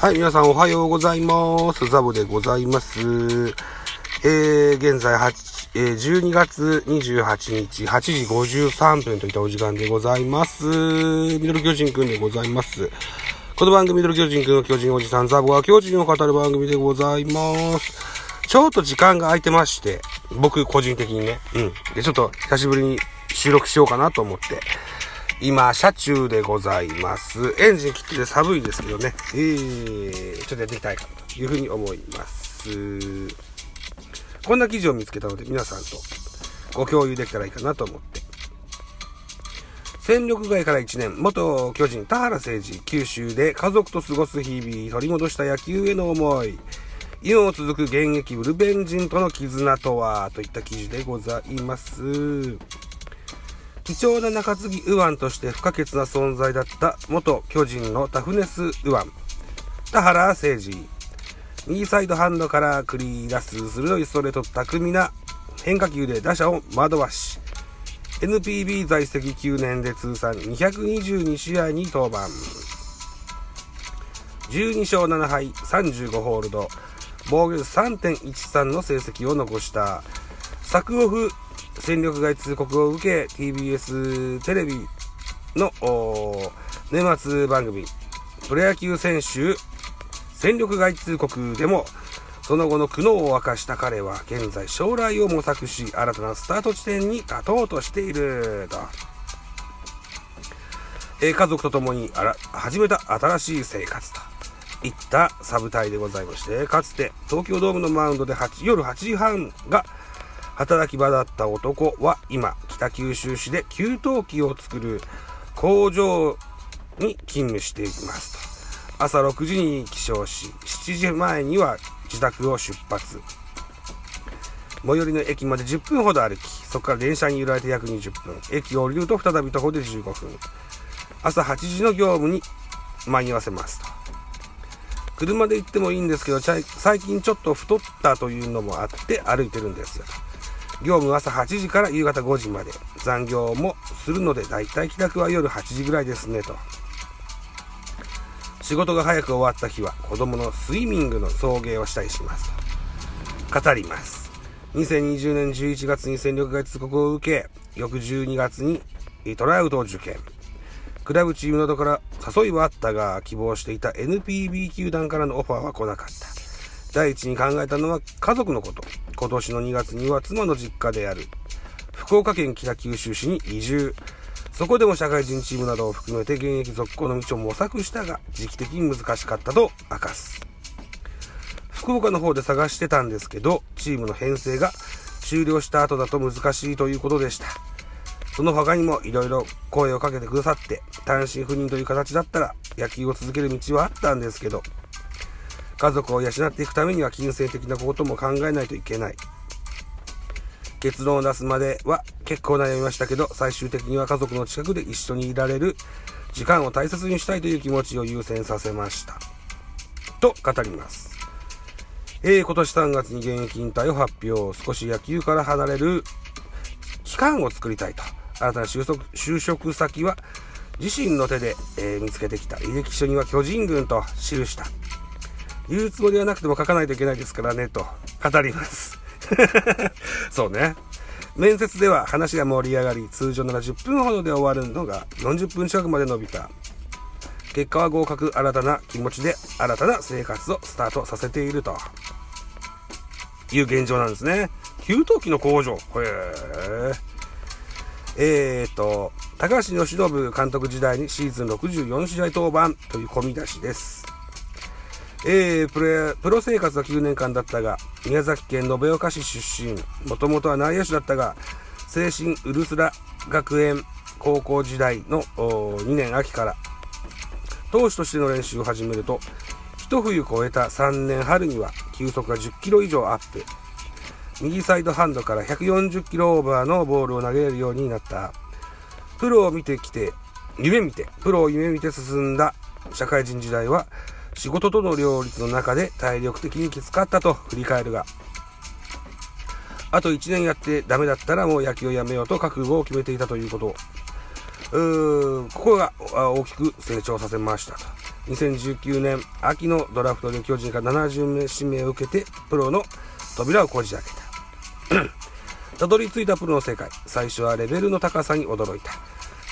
はい、皆さんおはようございます。ザボでございます。えー、現在8、えー、12月28日8時53分といったお時間でございます。ミドル巨人くんでございます。この番組ミドル巨人くんの巨人おじさんザボは巨人を語る番組でございます。ちょっと時間が空いてまして、僕個人的にね、うん。で、ちょっと久しぶりに収録しようかなと思って、今、車中でございます。エンジン切ってて寒いですけどね、えー、ちょっとやっていきたいかなというふうに思います。こんな記事を見つけたので、皆さんとご共有できたらいいかなと思って。戦力外から1年、元巨人田原誠二、九州で家族と過ごす日々、取り戻した野球への思い、今も続く現役ブルベン人との絆とは、といった記事でございます。貴重な中継ぎ右腕として不可欠な存在だった元巨人のタフネス右腕。田原誠二右サイドハンドから繰り出す鋭いストレート巧みな変化球で打者を惑わし。NPB 在籍9年で通算222試合に登板。12勝7敗35ホールド。防御率3.13の成績を残した。作オフ戦力外通告を受け TBS テレビの年末番組プロ野球選手戦力外通告でもその後の苦悩を明かした彼は現在将来を模索し新たなスタート地点に立とうとしている。と、え家族と共にあら始めた新しい生活と。いったサブタイでございましてかつて東京ドームのマウンドで8夜8時半が働き場だった男は今北九州市で給湯器を作る工場に勤務していますと。朝6時に起床し7時前には自宅を出発。最寄りの駅まで10分ほど歩きそこから電車に揺られて約20分。駅を降りると再び徒歩で15分。朝8時の業務に間に合わせますと。車で行ってもいいんですけど最近ちょっと太ったというのもあって歩いてるんですよと。業務は朝8時から夕方5時まで。残業もするのでだいたい帰宅は夜8時ぐらいですねと。仕事が早く終わった日は子供のスイミングの送迎をしたりしますと。語ります。2020年11月に戦力外通告を受け翌12月にトライアウトを受験。クラブチームなどから誘いはあったが希望していた NPB 球団からのオファーは来なかった。第一に考えたのは家族のこと。今年の2月には妻の実家である。福岡県北九州市に移住。そこでも社会人チームなどを含めて現役続行の道を模索したが時期的に難しかったと明かす。福岡の方で探してたんですけどチームの編成が終了した後だと難しいということでした。その他にもいろいろ声をかけてくださって単身赴任という形だったら野球を続ける道はあったんですけど家族を養っていくためには金銭的なことも考えないといけない。結論を出すまでは結構悩みましたけど最終的には家族の近くで一緒にいられる時間を大切にしたいという気持ちを優先させました。と語ります。えー、今年3月に現役引退を発表。少し野球から離れる期間を作りたいと。新たな就職就職先は自身の手で、えー見つけてきた。履歴書には巨人軍と記した。言うつもりはなくても書かないといけないですからねと語ります。そうね。面接では話が盛り上がり通常なら10分ほどで終わるのが40分近くまで伸びた。結果は合格新たな気持ちで新たな生活をスタートさせていると。いう現状なんですね。給湯器の工場。へええーと高橋由伸監督時代にシーズン64試合登板という込み出しです。えー、プロプロ生活は9年間だったが宮崎県延岡市出身。もともとは内野手だったが精神ウルスラ学園高校時代の2年秋から。投手としての練習を始めると一冬越えた3年春には球速が10キロ以上アップ。右サイドハンドから140キロオーバーのボールを投げれるようになった。プロを見てきて夢見てプロを夢見て進んだ社会人時代は仕事との両立の中で体力的にきつかったと振り返るがあと1年やってダメだったらもう野球をやめようと覚悟を決めていたということうーんここが大きく成長させましたと。2019年秋のドラフトで巨人から70名指名を受けてプロの扉をこじ開けた。たどり着いたプロの世界。最初はレベルの高さに驚いた。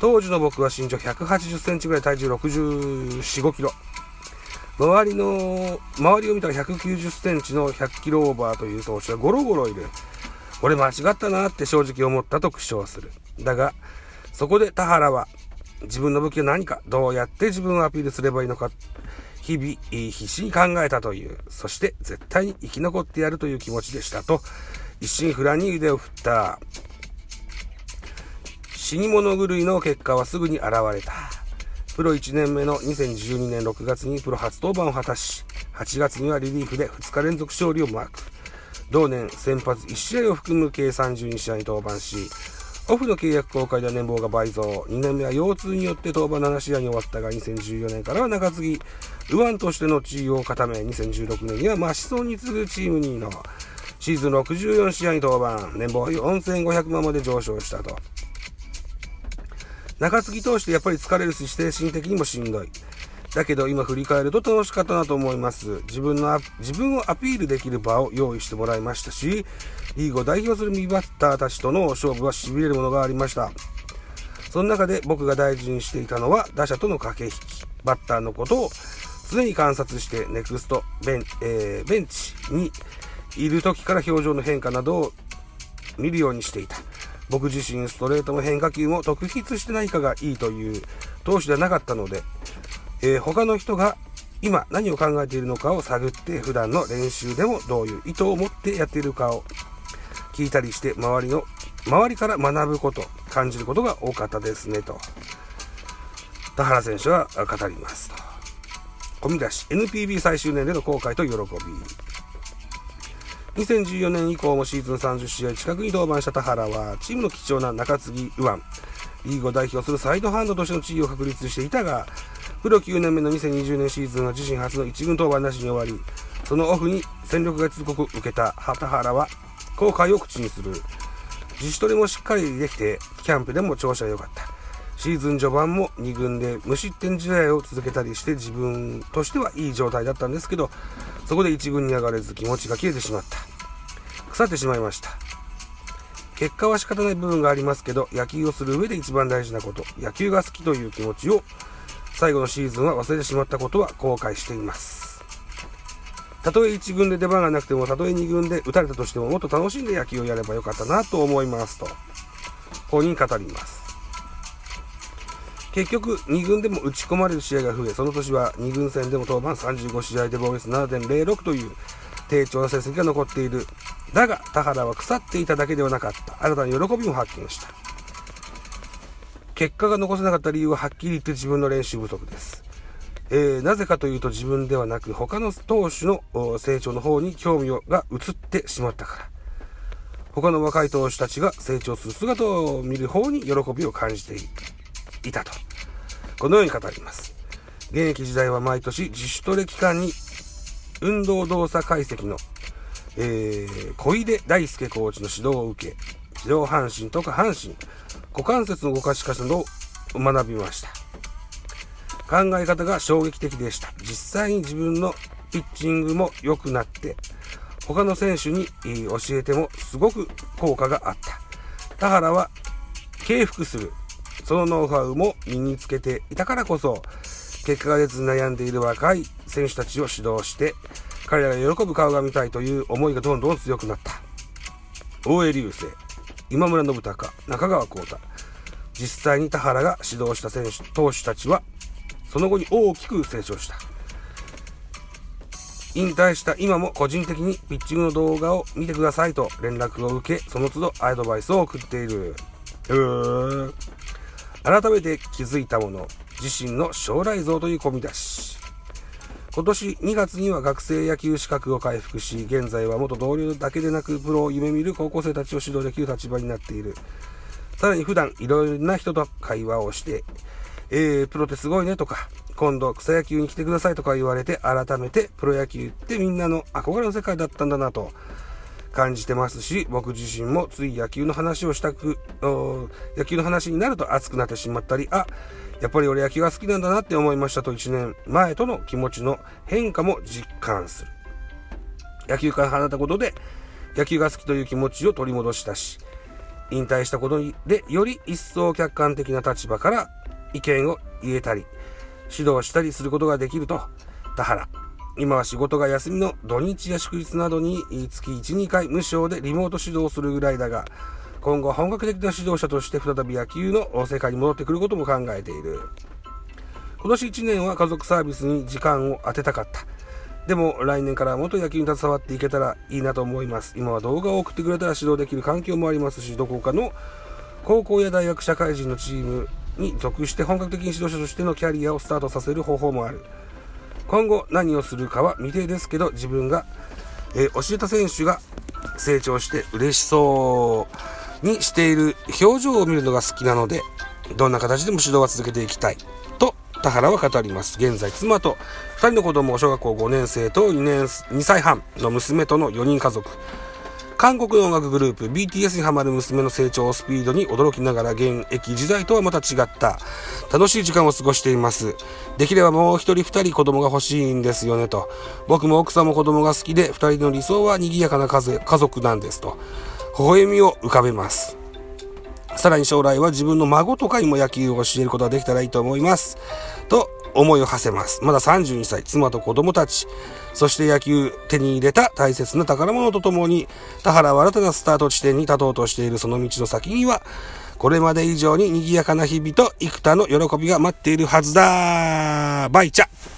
当時の僕は身長180センチぐらい体重64、5キロ。周りの、周りを見たら190センチの100キロオーバーという投手がゴロゴロいる。俺間違ったなって正直思ったと苦笑する。だが、そこで田原は、自分の武器は何か、どうやって自分をアピールすればいいのか、日々、必死に考えたという、そして絶対に生き残ってやるという気持ちでしたと、一心不乱に腕を振った。死に物狂いの結果はすぐに現れた。プロ1年目の2012年6月にプロ初登板を果たし、8月にはリリーフで2日連続勝利をマーク。同年先発1試合を含む計32試合に登板し、オフの契約公開では年俸が倍増。2年目は腰痛によって登板7試合に終わったが、2014年からは中継ぎ、右腕としての地位を固め、2016年にはマシソンに次ぐチーム2位のシーズン64試合に登板、年俸4500万まで上昇したと。中継ぎ通してやっぱり疲れるし、精神的にもしんどい。だけど今振り返ると楽しかったなと思います。自分の、自分をアピールできる場を用意してもらいましたし、リーグを代表する右バッターたちとの勝負は痺れるものがありました。その中で僕が大事にしていたのは打者との駆け引き、バッターのことを常に観察してネクストベン,、えー、ベンチにいる時から表情の変化などを見るようにしていた。僕自身ストレートも変化球も特筆してないかがいいという投手ではなかったので、えー、他の人が今何を考えているのかを探って普段の練習でもどういう意図を持ってやっているかを聞いたりして周りの周りから学ぶこと感じることが多かったですねと。田原選手は語りますと込み出し NPB 最終年での後悔と喜び2014年以降もシーズン30試合近くに登板した田原はチームの貴重な中継ぎ右腕リーグを代表するサイドハンドとしての地位を確立していたがプロ9年目の2020年シーズンは自身初の1軍登板なしに終わりそのオフに戦力外通告を受けた田原は後悔を口にする。自主トレもしっかりできて、キャンプでも調子は良かった。シーズン序盤も2軍で無失点試合を続けたりして自分としてはいい状態だったんですけど、そこで1軍に上がれず気持ちが切れてしまった。腐ってしまいました。結果は仕方ない部分がありますけど、野球をする上で一番大事なこと、野球が好きという気持ちを最後のシーズンは忘れてしまったことは後悔しています。たとえ1軍で出番がなくても、たとえ2軍で打たれたとしても、もっと楽しんで野球をやればよかったなと思いますと、本人語ります。結局、2軍でも打ち込まれる試合が増え、その年は2軍戦でも登板35試合で防御率7.06という低調な成績が残っている。だが、田原は腐っていただけではなかった。新たに喜びも発見した。結果が残せなかった理由ははっきり言って自分の練習不足です。えー、なぜかというと自分ではなく他の投手の成長の方に興味が移ってしまったから。他の若い投手たちが成長する姿を見る方に喜びを感じているいたと。このように語ります。現役時代は毎年自主トレ期間に運動動作解析の、えー、小出大輔コーチの指導を受け、上半身とか半身、股関節の動かし方などを学びました。考え方が衝撃的でした。実際に自分のピッチングも良くなって、他の選手に教えてもすごく効果があった。田原は敬服する。そのノウハウも身につけていたからこそ、結果が出ず悩んでいる若い選手たちを指導して、彼らが喜ぶ顔が見たいという思いがどんどん強くなった。大江流星、今村信孝、中川幸太、実際に田原が指導した選手、投手たちはその後に大きく成長した。引退した今も個人的にピッチングの動画を見てくださいと連絡を受け、その都度アドバイスを送っている。うー改めて気づいたもの、自身の将来像という込み出し。今年2月には学生野球資格を回復し、現在は元同僚だけでなくプロを夢見る高校生たちを指導できる立場になっている。さらに普段いろいろな人と会話をして、えー、プロってすごいねとか、今度草野球に来てくださいとか言われて、改めてプロ野球ってみんなの憧れの世界だったんだなと感じてますし、僕自身もつい野球の話をしたく、野球の話になると熱くなってしまったり、あ、やっぱり俺野球が好きなんだなって思いましたと1年前との気持ちの変化も実感する。野球から離れたことで野球が好きという気持ちを取り戻したし、引退したことでより一層客観的な立場から意見を言えたり、指導したりすることができると、田原。今は仕事が休みの土日や祝日などに月1、2回無償でリモート指導するぐらいだが、今後本格的な指導者として再び野球の世界に戻ってくることも考えている。今年1年は家族サービスに時間を当てたかった。でも来年からもっと野球に携わっていけたらいいなと思います。今は動画を送ってくれたら指導できる環境もありますし、どこかの高校や大学社会人のチームに属して本格的に指導者としてのキャリアをスタートさせる方法もある。今後何をするかは未定ですけど、自分が、えー、教えた選手が成長して嬉しそうにしている表情を見るのが好きなので、どんな形でも指導は続けていきたい。と、田原は語ります。現在、妻と2人の子供、小学校5年生と2年、2歳半の娘との4人家族。韓国の音楽グループ BTS にハマる娘の成長スピードに驚きながら現役時代とはまた違った楽しい時間を過ごしています。できればもう一人二人子供が欲しいんですよねと。僕も奥さんも子供が好きで二人の理想は賑やかな家族なんですと。微笑みを浮かべます。さらに将来は自分の孫とかにも野球を教えることができたらいいと思います。と思いを馳せます。まだ32歳、妻と子供たち、そして野球手に入れた大切な宝物とともに、田原は新たなスタート地点に立とうとしているその道の先には、これまで以上に賑やかな日々と幾多の喜びが待っているはずだ。バイチャ。